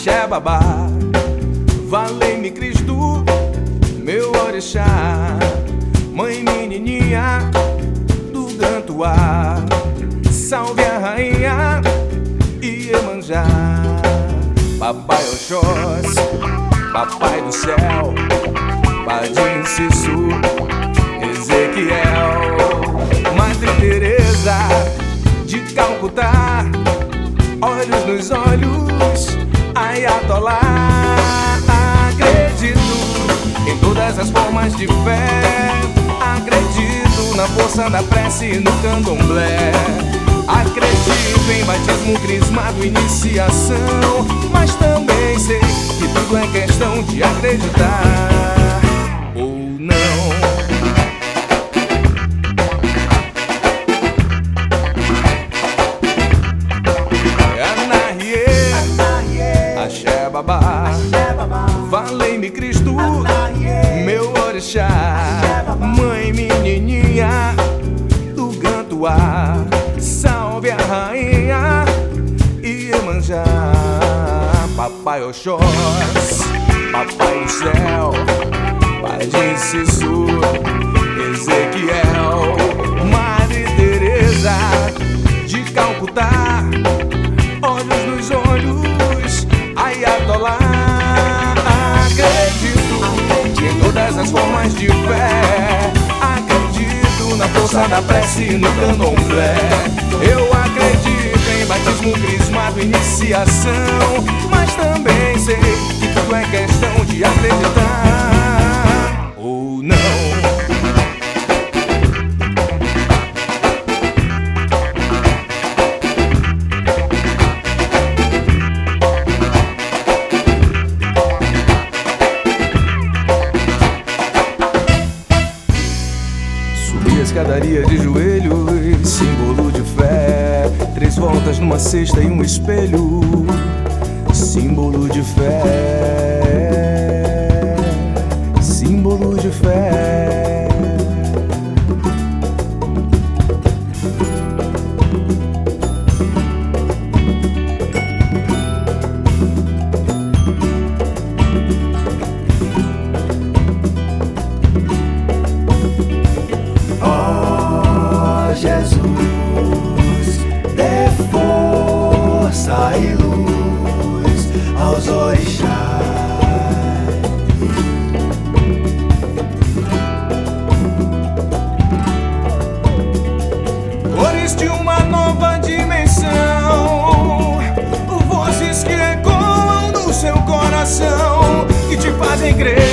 axé babá. Valei-me Cristo, meu orixá. Mãe menininha do Gantuá. Salve a rainha Iemanjá. Papai Oxós, papai do céu. Padim Sisu, Ezequiel. Madre Teresa de Calcutá. Olhos nos olhos, Ayatollah. Acredito em todas as formas de fé. Acredito na força da prece e no candomblé. Acredito em batismo, crismado, iniciação. Mas também sei que tudo é questão de acreditar ou não. Mãe menininha do Gantuá. Salve a rainha Iemanjá. Papai Oxós, papai do céu. Pai de Sisu, Ezequiel. Madre Teresa de Calcutá. Olhos nos olhos, Ayatollah. Acredito em todas as formas de fé. Acredito na força da prece no candomblé. Eu acredito em batismo, crismado, iniciação. Mas escadaria de joelhos, símbolo de fé. Três voltas numa cesta e um espelho, símbolo de fé. E luz aos orixás. Cores de uma nova dimensão, vozes que ecoam do seu coração, que te fazem crer